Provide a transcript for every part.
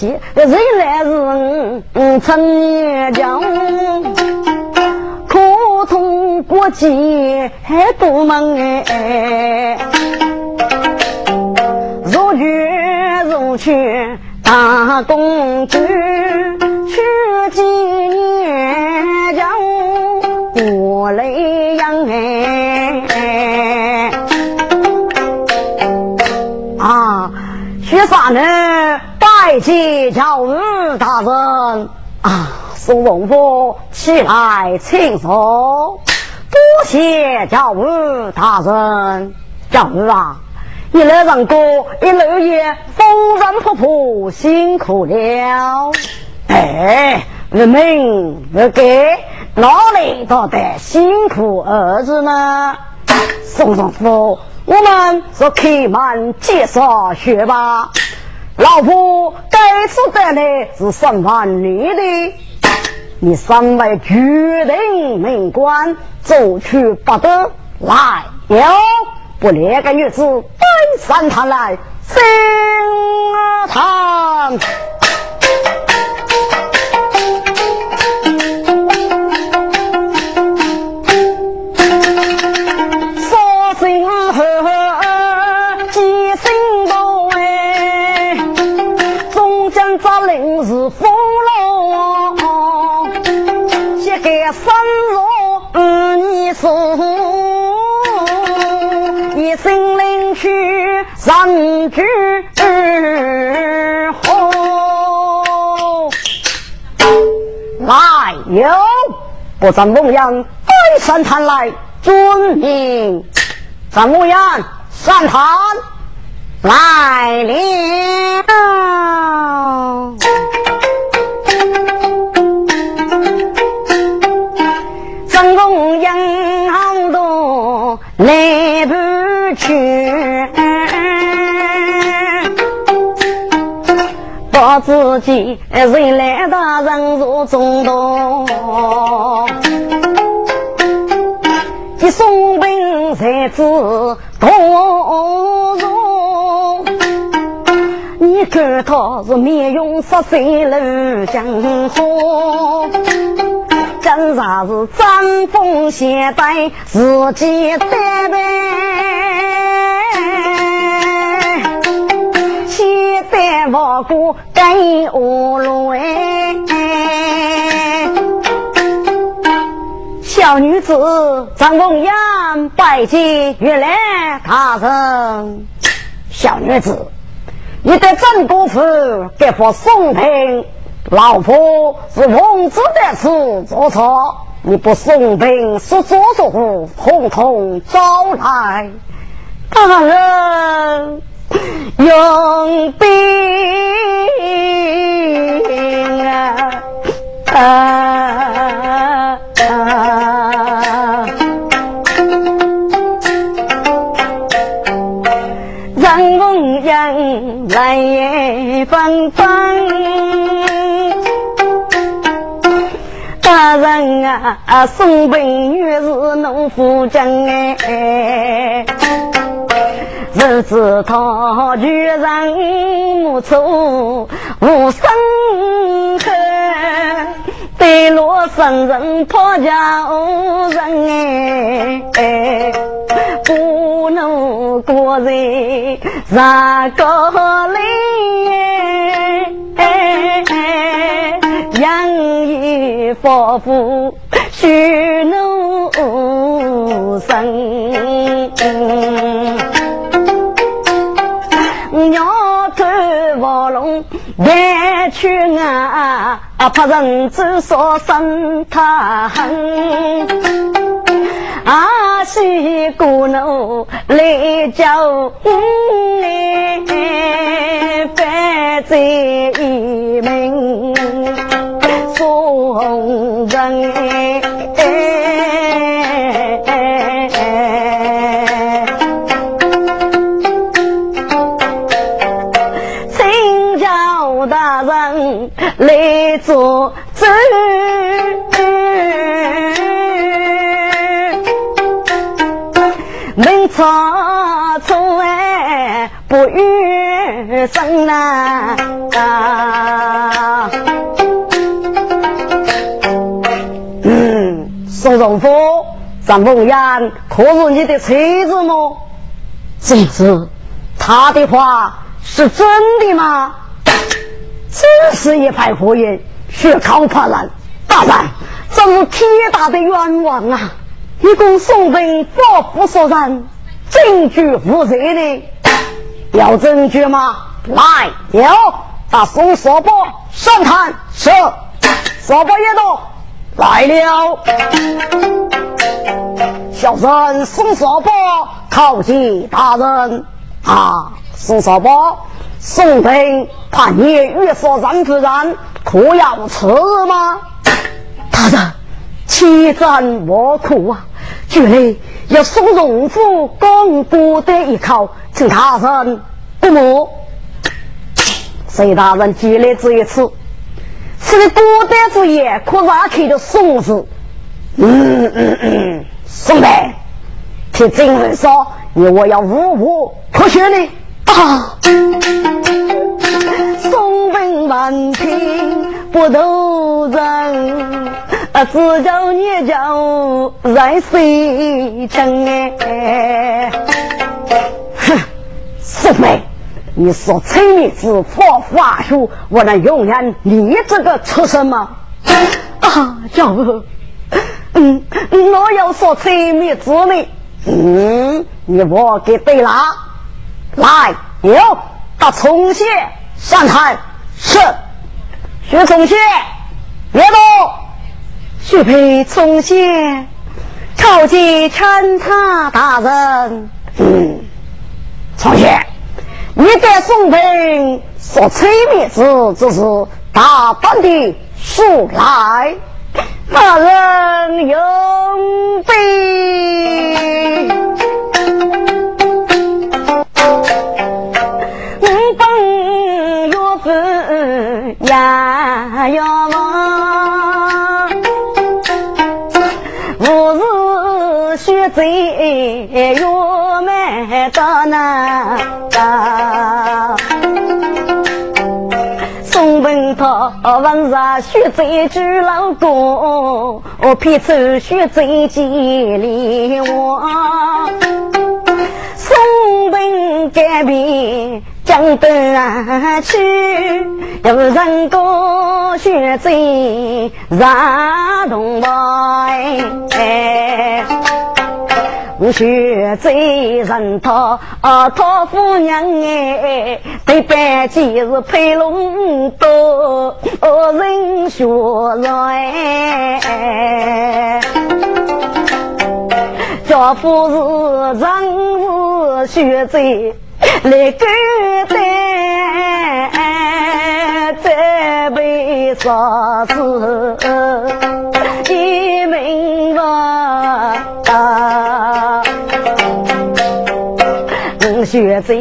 富水些人来人成年讲，可通国际还多忙哎，如去如去大公主，去几年讲我来养哎。啊，学啥呢？拜见教育大人啊！宋荣福起来。请坐，多谢教育大人。教育啊，一路上过，一路也风尘仆仆，辛苦了。哎，人民不给哪里到得辛苦儿子呢？宋荣福。我们是开门见山学吧，老婆该次带来是审判你的，你身为决定命官，走去不得来哟，不两个女子奔上堂来，心堂。生若二年数，一心领取三句好。来哟，不张龙阳拜山坛来，遵命。张龙阳上坛来了。来不去，把自己人来大人入中道，一送兵才知多弱，你看他是面容色色如江河。真啥是张风携带自己带备，期待我过跟我来。小女子张凤阳拜见月亮大人。小女子，你在郑国府给我送聘。老婆是王子在此做错，你不送兵是做作户，统统招来。大人用兵啊！让梦人来芬芳。大人啊，送兵女是农夫真哎，日子他居然无处无生恨，对落生人讨家无人哎，不能过人啥个嘞？养育夫妇许奴生，鸟头卧龙白去啊，怕人知说生他恨，阿西姑奴来叫哎，反贼一名。红人。请疆大人来做主。不遇生！啊宋荣夫，张凤燕，可是你的车子吗？妻子，他的话是真的吗？真是一派胡言，血口喷人。大人，这是天大的冤枉啊！一共宋兵报复所人，证据无罪的，有证据吗？来，有。把宋所伯上坛。是。所伯也到来了。小人宋所伯叩见大人。啊，宋所伯，宋兵叛逆，欲所人之人，可要吃吗？大人，千赞莫苦啊！觉来要送荣府公布的一口，请大人不母。隋大人举来这一次，此个孤单之夜，可拉开的松子。嗯嗯嗯，宋代，听真人说，你我要五五可学呢啊！宋文满庭不斗人。啊，只叫你叫在水城哎！哼，四妹，你说催命子佛法术，我能永远你这个畜生吗？啊，叫我，嗯，我要说催命子呢？嗯，你我给对了，来，有到重谢上台，是，学重谢，别动。许配从前朝见参差大人。嗯，从前你在宋兵所催灭之，这是大胆的数来，大人永备。五本药粉呀呀王。贼又买到那，宋文涛问啥血贼住老公，我偏出血贼见里我，宋文改变。江东去，有人过血贼染东哎，血贼人他他夫娘哎，对白鸡是配龙多，人血来，丈夫是人是血贼。来勾搭，再被杀死一命啊！我学在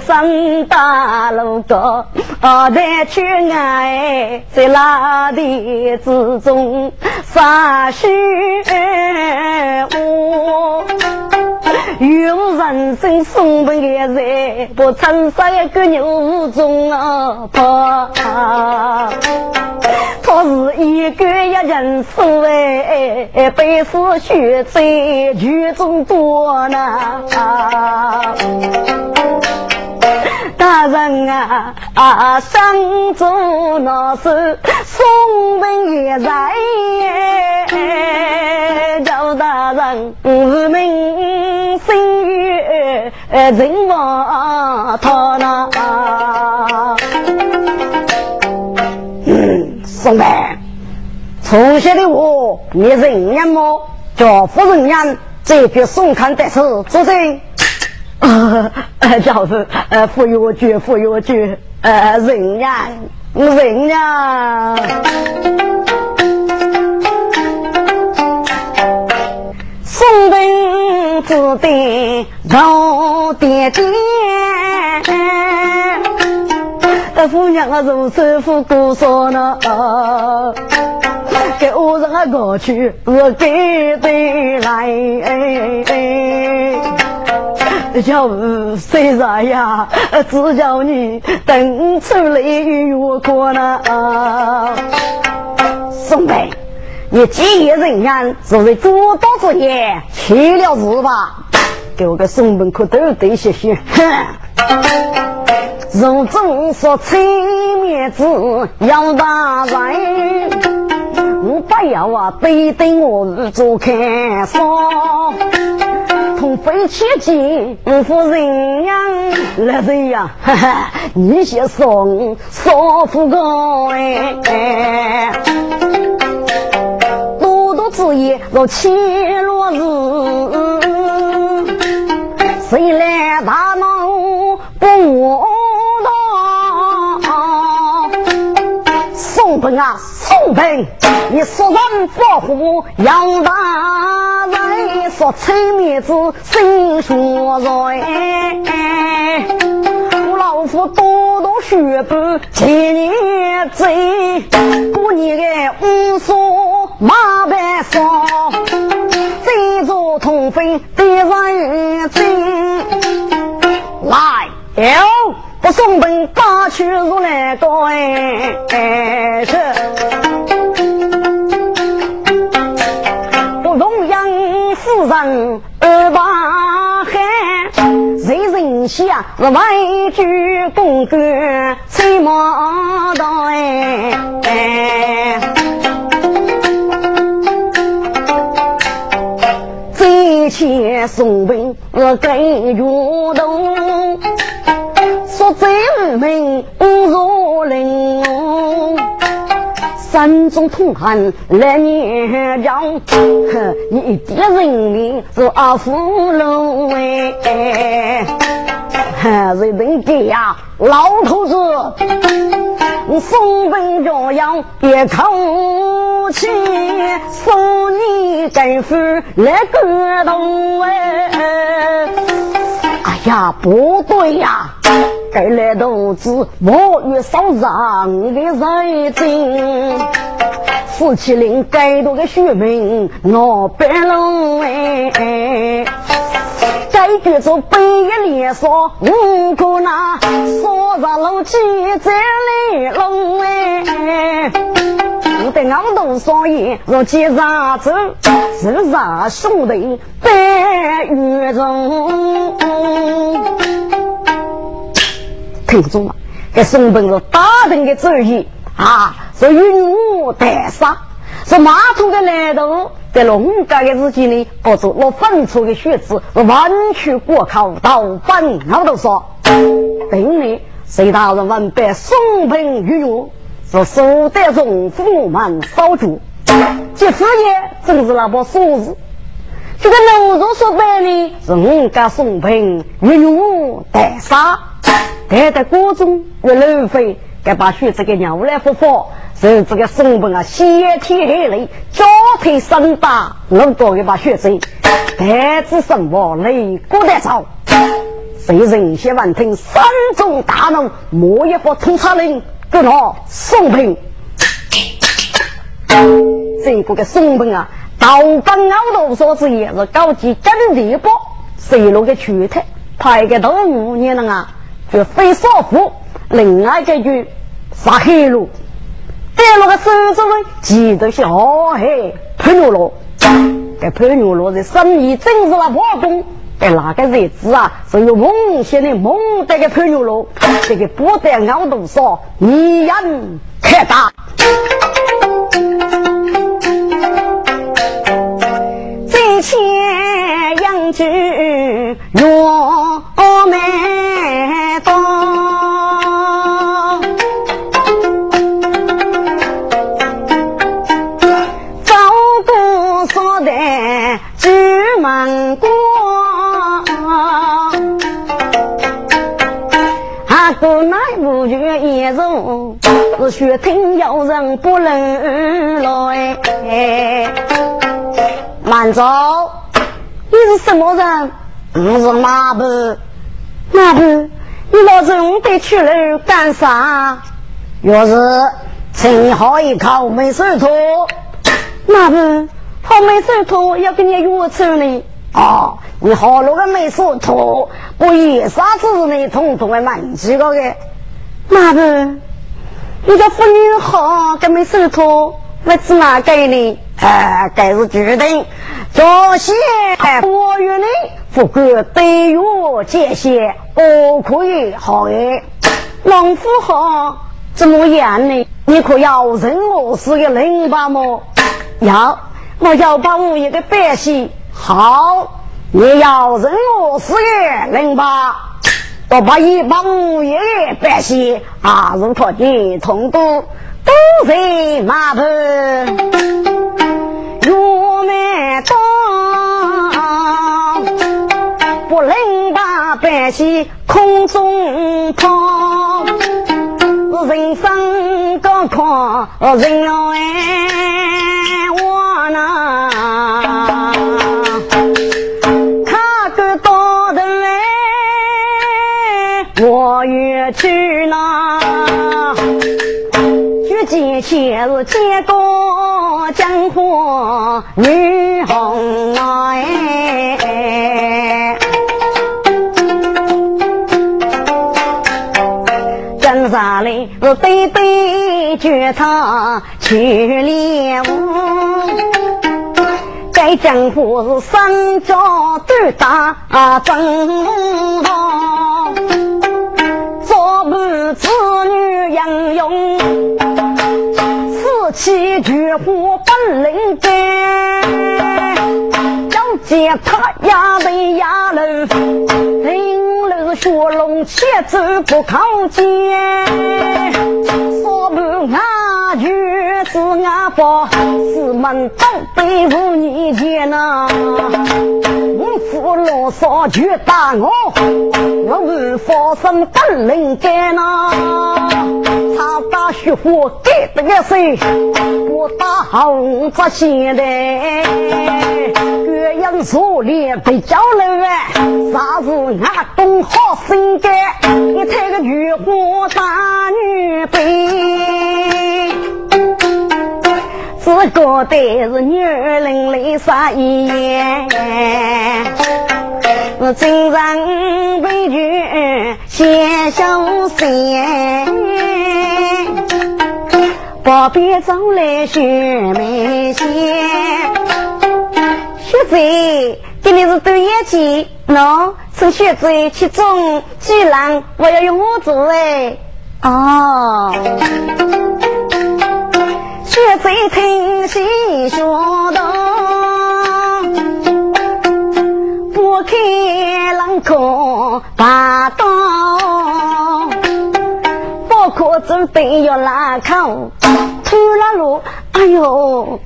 上大路高，在去爱在拉地之中杀虚我。有人生送本的人，不曾杀一个牛中啊跑。他是一个一人死哎，被死血债举中多呢。大人啊啊，上中那是送本也在，赵大人无名声誉人亡他那。嗯，宋代从小的我，你人言么？叫夫人言，这批宋康得是作证。啊，叫是呃，富有句，富有句，呃，人呀，人呀，送兵子弟到爹爹，呃，夫娘啊，如此富姑说呢，给我让啊过去，我给得来。叫虽然呀，只叫你等出来与我过呢。宋北，你既然人言，作为主刀之业，去了是吧？给我个宋本可都得谢谢。哼。如中说催面子要大人，我不要啊，背对我做看守。同飞起见不负人样，来人呀，哈哈，你先送少妇个哎，多多之言若七落日，谁来大闹不我？宋本啊，宋本，你说人保护杨大人，说陈面子心说人，我老夫多多血本几年贼，过年的无数马白烧，这座通飞的人精，来哟。不送本八去如来高哎，是人二把汉，谁人下是外居公干吹毛道哎，这些送本我该主动。贼名无如林，三中通汉来念讲，你的人名是阿福龙哎，人人给呀，老头子，送本教养别口气，送你干夫来个动，哎。呀，不对呀。该来都是我与少让的人精，四七零该多个学名我白龙哎，该举着北一连说五个那说着龙气在来龙哎，我的俺都双眼若接上走，是上兄弟白玉中。听不中了，给宋本是大人的主意啊，是云雾带杀，是马桶的来头，在龙家的日记里，告诉我分出的血子是完全过靠到本，我都说，等你谁大人问白宋本云雾是苏德中府门少主，这事业正是那把锁子。这个楼主说白呢，是我家宋平云雾带杀。待在锅中越浪费，该把血子给娘来复活。是这个宋平啊，先天黑雷，脚腿生大，能多一把血子。待子生活累过得早，谁人先闻听山中大怒，莫一副通杀令，给他宋平。这个个宋平啊，刀锋凹头所之也是高级真地包，水路的躯体，派个动物你能啊？就非少妇，另外一句杀黑路，在那个手中呢，记得是好海潘牛罗，这潘牛罗的生意真是那破工，在那个日子啊，是有梦想的梦这个朋友喽，这个不得熬多少，一眼看大。金钱养猪若美。是血听有人不能来。慢走，你是？什么人？我是？马步，马步，你老子得去了干啥？要是？请好一口没手托，马步。好没手托要给你约出呢。哦，你好多个没说错，不一啥子你统统的满几个的？妈的，你这妇女好，跟没手托，我只哪给你？哎，该是决定，这些我与你不过对月这些，我可以好的。农夫好，怎么样呢？你可要认我是个零八么？要，我要把我一个百姓好。你要认我是个零八，我把一把五爷百姓啊，如可的通都都在马棚，我们当不能把百姓空中抛，人生高考人哎我呐。我欲去哪？举剑前是结个江湖女红哎，跟上来是对对绝唱去练武，该江湖是三脚都打正。子女英勇，此起菊花本领干，要见他压得压楼，领路学龙且走不靠前，说不俺就是俺爸，四门都对付你见呐。我老少就打我，我无法生不能干呐。他打雪花给得个谁？我打红子现代，鸳鸯锁链被交了，啥子俺懂好心肝？你猜个女花大女兵。只觉得是女人的杀言，是真人悲剧先小心，不必走来学眉仙。学贼，给你是对眼睛，喏，是学贼其中，既然我要用我做哎，哦。学贼听戏说道，不看冷空大刀，包括准备要拉口，突然路，哎呦，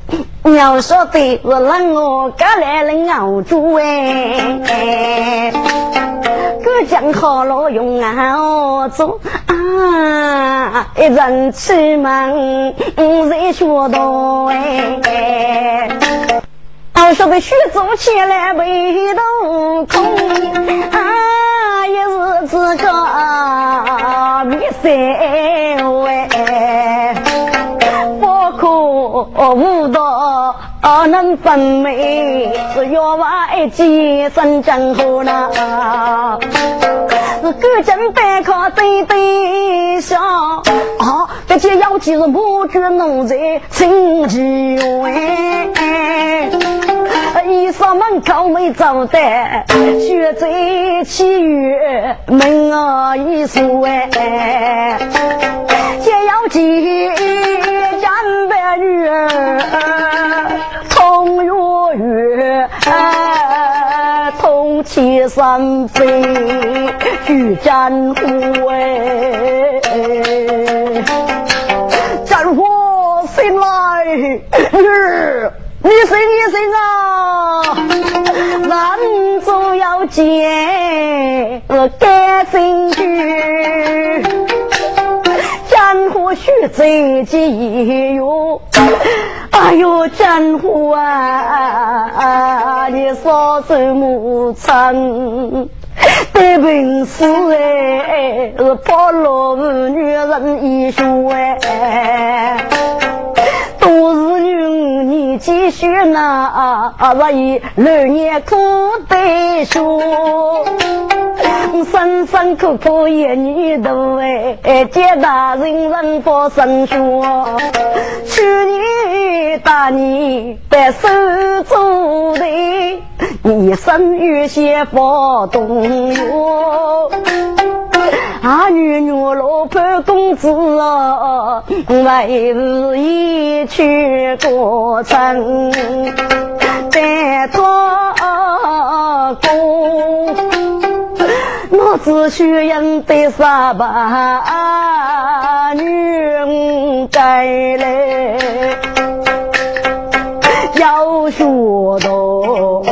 要说的是让我赶来了熬煮哎。我讲好了用熬做啊，一人吃满五人学到哎，我说的许做起来背都空啊，也是自个米三能分美是要娃一见生江湖呢，是古今百科对对笑啊，这些妖姬是母猪奴才亲戚喂，一上门口没走的，学在七月门啊一说哎，这妖姬江白女儿。同月月，同气三飞，举战虎哎，战虎醒来，女儿，你醒你醒啊，男主要见感兴趣，战虎须贼急哟。哎呦，江湖啊，你少走木村，得本事哎，是破落女人一说哎，都是女你继续那，我以六年苦读书，辛辛苦苦一年多哎，接大人人发生说，去年大年白手做的，一生有些发动哟。啊，女女老婆公子哦，为是一曲歌声在做工，我只需应得三百女再来要学多。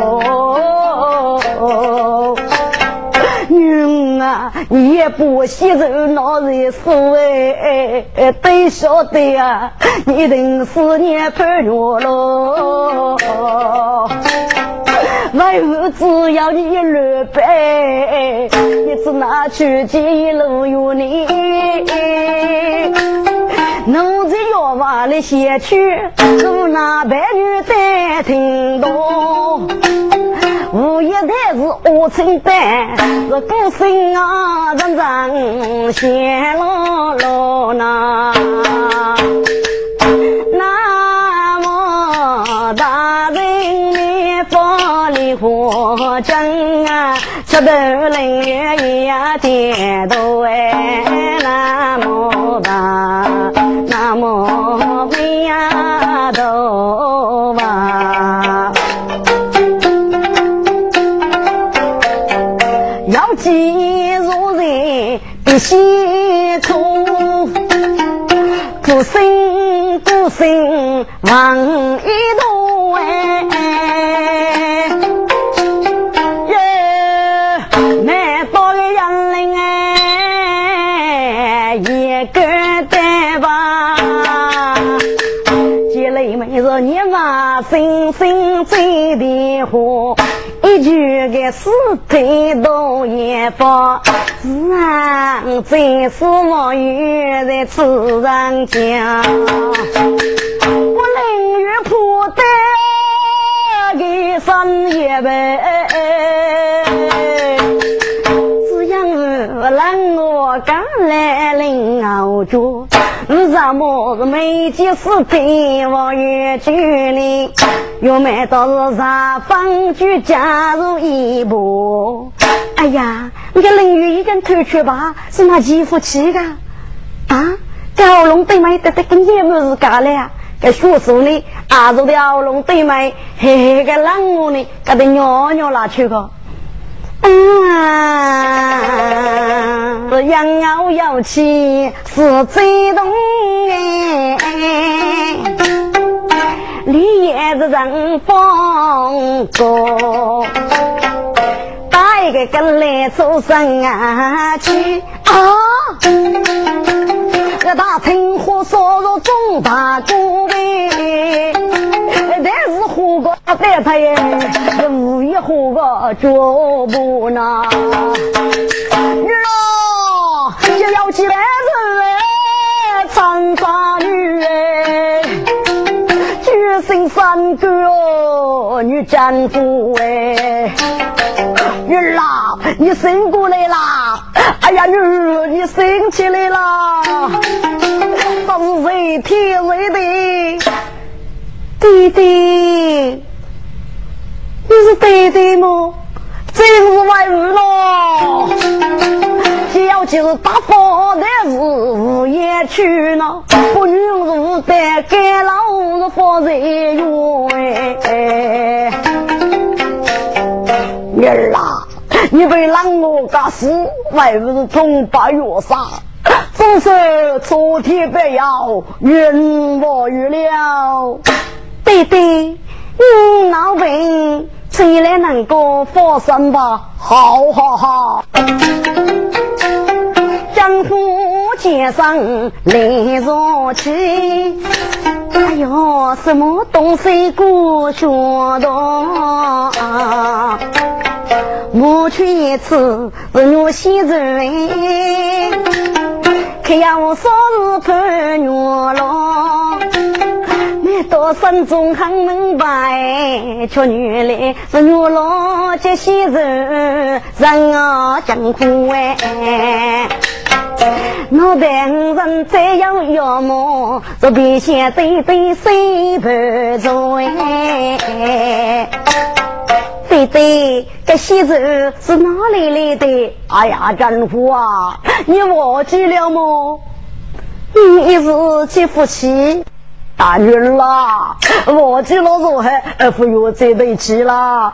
你也不洗走那人死哎，得晓得啊，你等思念盼月喽。我只要你六百，你只拿去几路有你？奴才要往里写去，我那白女在听懂。无一代是我承担，是孤身啊，人人显落落那。里火正啊，吃豆人月呀点头哎，那么大，那么美呀都吧。记如人的心中，孤身孤身往一途哎，个单吧，姐妹们说你嘛，心心最的话。一句个死腿都也放，自然真是望远在此上讲，我宁愿破胆给生一辈，我敢来领熬住。什么是没见死天望远距离，又没到是啥方就加入一步。哎呀，你个林雨一根偷去吧，是那欺负气的啊！蛟龙对面得得跟野么是干了？这学术呢，阿叔的蛟龙对面嘿嘿个冷我呢，给他尿尿拿去个。啊，是养鸟要气是最动哎，绿叶子人风过，带个跟来做生啊去啊，这大青火烧入中大锅呗。但是火锅在他也无一火锅脚步呢。女儿就要起来人哎，长发女哎，举身三个，女丈夫哎。女儿啊，你醒过来啦！哎呀，女儿你醒起来啦！这是谁天谁的？弟弟，你是弟弟吗？真是外物咯！要就是大方的是无言去呢，不女是得该老是放在院。女儿啊，你被让我干死，外物是从八月杀，总是昨天不要，冤枉于了。弟弟，你老病，起来能够放心吧？好好好。江湖街上来若起，哎呦，什么东西过学堂？我去一次是我先人，可要我少日盼月郎。你多心中很明白，却原来是牛郎接西人，人啊艰苦哎。我代人这样要么，这边先对对谁不做哎？对对，这西子是哪里来的？哎呀，丈夫啊，你忘记了么？你是几夫妻？大女儿啦，忘记了如何？不要再对起了。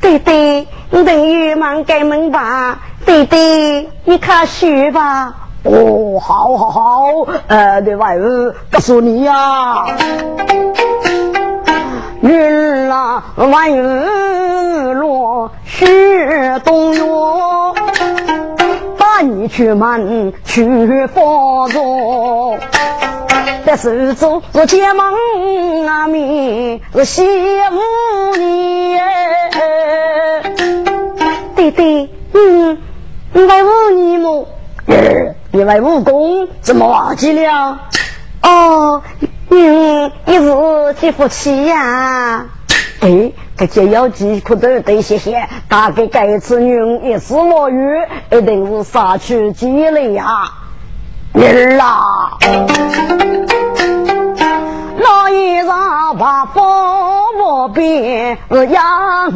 对对，你等于忙开门吧。对对，你看书吧。哦，好，好，好。呃，对外儿告诉你呀。日啊，晚日落雪冬月，把你去门去放纵。这是做是结盟啊，咪是羡慕你。对对，嗯，来问你么？你为武功怎么忘记了？哦。嗯，你是几夫妻呀？哎，这解药剂可都得谢谢，大概这次女一时落雨，一定是杀去积累呀。儿啊，那一场把风波变杨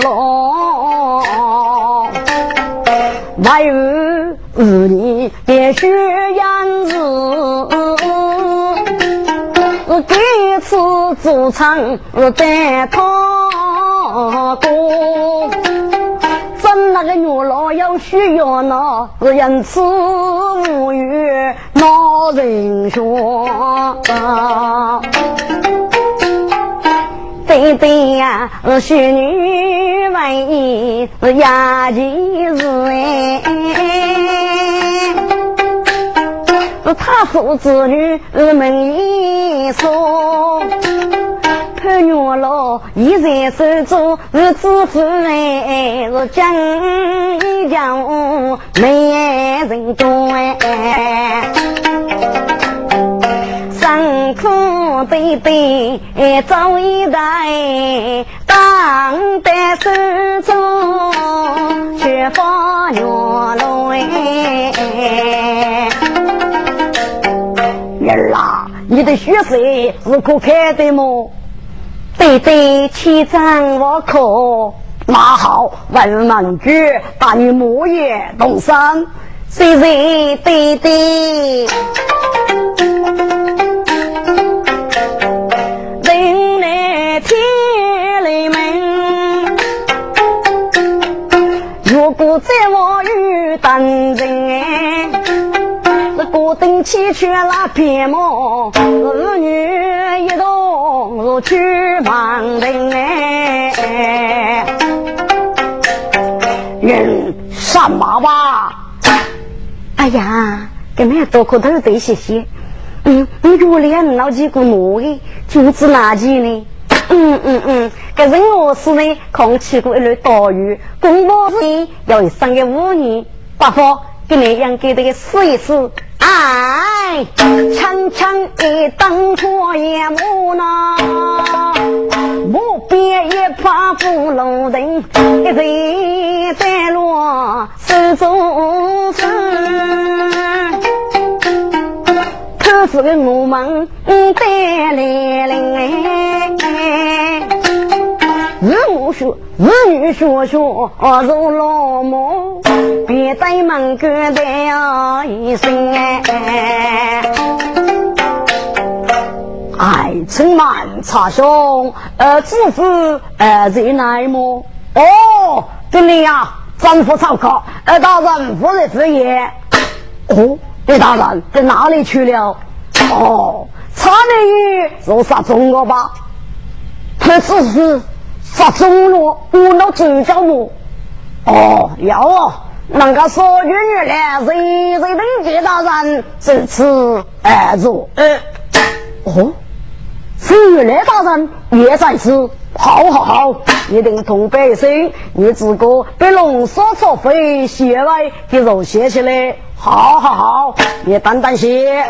龙，还有你也许样子。第一次做唱在他宫，真那个女老要需要那是因此无语闹人说。对对呀，是女为是雅妻子哎。他父子女们一说，看月老一在手中是知府哎，是将一将没人懂哎，辛苦对对走一代，当代手中却发月老哎。儿啊，你的血色是可看的么？对对，千张我可。那好，文盲句把你木叶动身，谁谁对对。人来天来门，如果再我遇当真。孤灯起却那边梦，儿女一同去忙灯哎。人上马吧？哎呀，给妹多磕头得谢谢。嗯，你给我两老几个馍的，就是垃圾呢。嗯嗯嗯，这人我是呢，空起过一轮大雨，公婆是要生个五年，不妨给你养给这个试一试。哎，长长一灯火也木呐，木边一把布龙灯，一人在落手中分，可是个我们带来了。日母说，日女说说如老母，别在门口的一声哎。哎，陈满茶兄，呃，知府呃在哪么？哦，这里呀，丈夫操客，呃，大人夫人之言。哦，李大人在哪里去了？哦，差美女是杀中了吧？他只是。发中了，我那主角么？哦，要哦，那个说女女来，谁谁能见到人？这次二座，呃，哦，是来大人也在此。好好好，一定同百姓，你自个被龙所作非，血来给肉写起来。好好好，你担担些。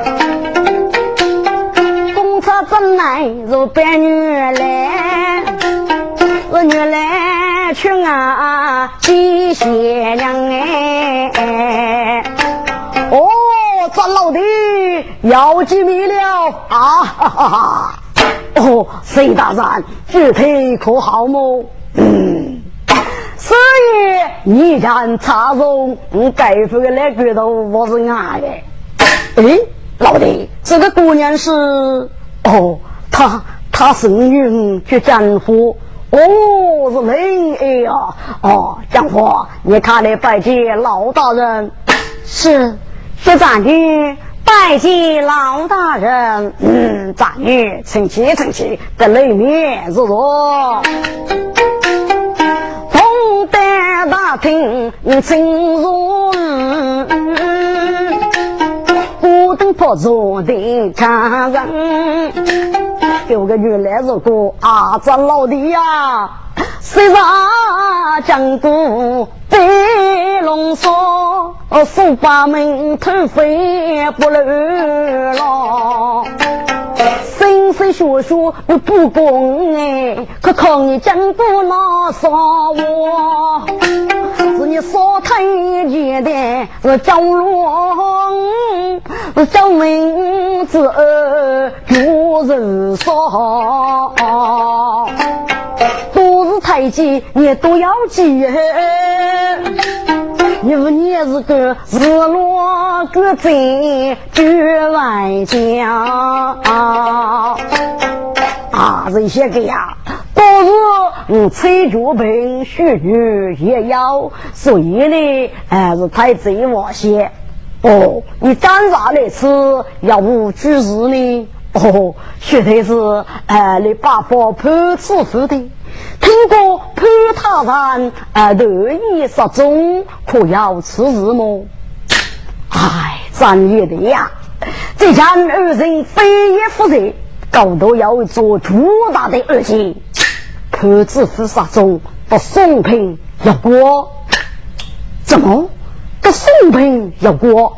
公车，真来如白女来，我女来娶啊见贤娘哎。哦，这老弟要见面了啊！哈哈哈！哦，谁大人具体可好么？嗯，所以你看茶中盖夫的那骨头我是爱的。哎，老弟，这个姑娘是哦，她她生女去江湖，哦是人哎呀，哦江湖，你看来拜见老大人是。是长女拜见老大人，嗯，长女请起请起，在里面入座。东单大厅请入，孤灯破坐的家人，有个女来如果啊，这老弟呀，身上江都？飞龙说：“书法门头飞不漏了，是学书不不公哎，可靠你真不拿上我，是你少太简单，是江龙，是江文子有人少，都是太监，你都要记。你为你是个日落个真绝万家。啊啊啊！这些个呀，都是嗯，崔脚本须女也要，所以呢，还是太贼我些。哦，你干啥来吃？要无居士呢？哦，绝对是呃，你爸爸判处死的。听过潘大人啊，乐意失踪，可要此事么？哎，专业的呀！这家二人非也不仁，高度要做巨大的恶行。潘子夫失踪，不送平要过？怎么？不送平要过？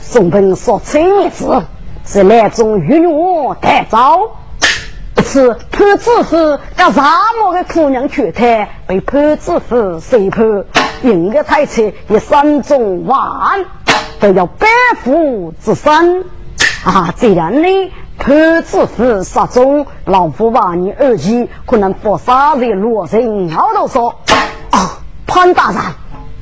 宋平说一字，是那种玉女太早。是潘子夫跟沙漠的姑娘去谈，被潘知府审判，应该太菜以三中万都要百夫之身啊！这样呢，潘知府失踪，老夫把你二妻可能不杀在罗城。我都说啊，潘大人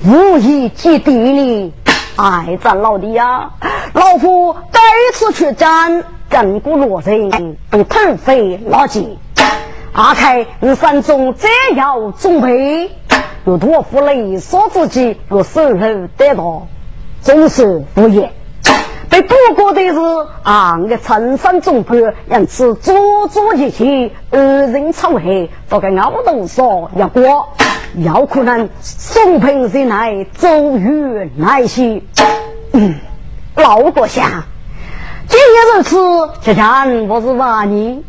无意接地你，哎，咱老弟呀，老夫再次去战。整个罗城被土匪拉劫，阿开你山中再要准备，有托付雷说自己若守候得到，终是无言。被不过的是啊，我陈山总判，因此足足一起二人草黑，不该熬动说要过，有可能宋平人来周瑜来袭，嗯，老国相。今日如此，这前我是万年，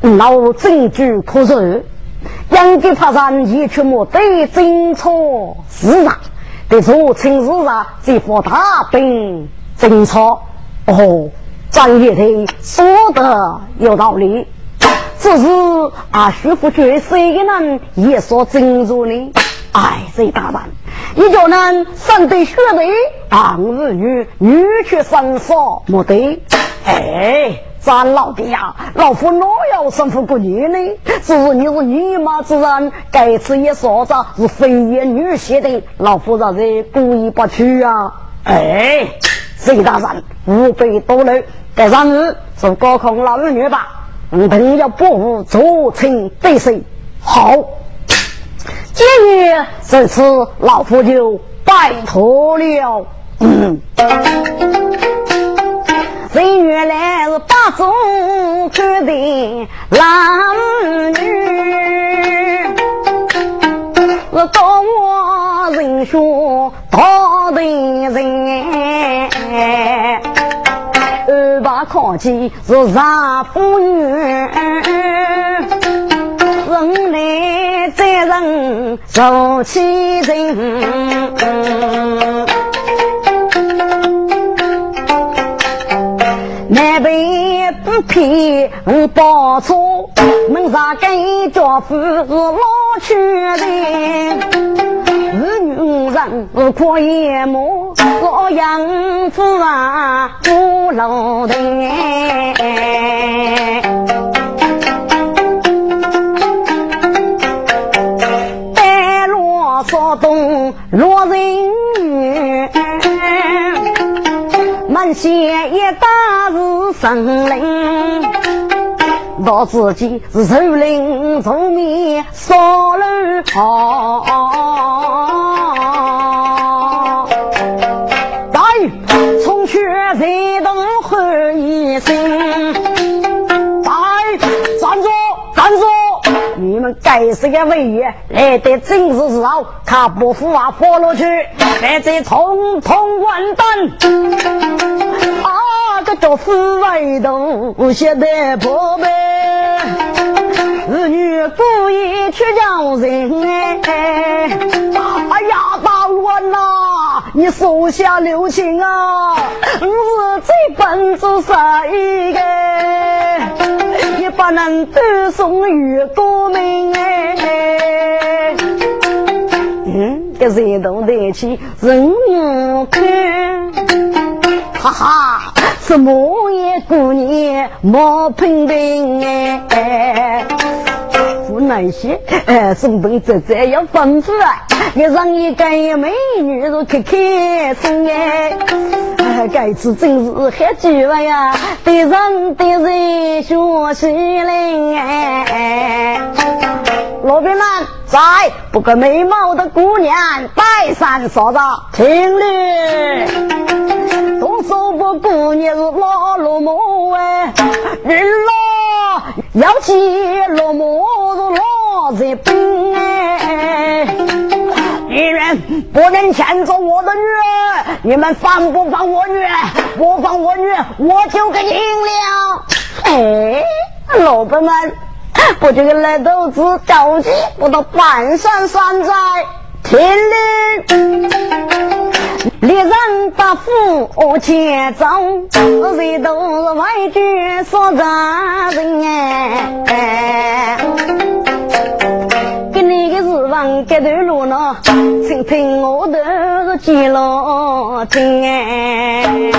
老证据可证，杨给他上一出没对侦查市场，对做清市场这副大兵争吵。哦，张爷的说的有道理，只是啊，徐福觉谁个人也说真如呢？哎，这大胆！你叫人三对血的，儿女女婿生杀没得。哎，咱老弟呀，老夫哪有生父过你呢？只是你是女马之人，该次也说着是非言女婿的，老夫让人故意不去啊！哎，这大人无非多虑，该让你是高空老儿女吧？我等要保护左亲对谁？好。今日这次老夫就拜托了。嗯，人原来是八种决定男女，我到我人说大的人，二八考级是丈夫女？人来再人受欺人，南北不骗报错，门上跟家父是老屈人，是女人可眼目，老杨子啊不老的。白罗说东罗人满县一大是神灵，到自己是树林，从面烧了好。该死的威爷来得正是时候，他不服啊，跑了去，在这统统完蛋！啊，这叫死外头，现在破败，儿女故意去叫人哎！哎呀，大乱呐！你手下留情啊！我是最本子谁个？也不能独送于国民哎！嗯，这人都得起人物看，哈哈，什么也姑娘莫评评哎！湖南些，哎，送东这这要丰富啊！你让一个美女如开开心哎！该次真是很机会呀，对人对人学习嘞哎！罗宾兰在，不过美貌的姑娘拜山说着，听哩，都说不姑娘是老罗母哎，人老要记罗母是老在兵哎。女人不能牵走我的女儿，你们放不放我女儿？不放我女儿，我就给你赢了。哎，老板们，不就个来豆子着急，不到半山山寨，听令，猎人把斧切走，谁都是外军所扎人哎。给你个日方这段路呢，听听我的记老听哎。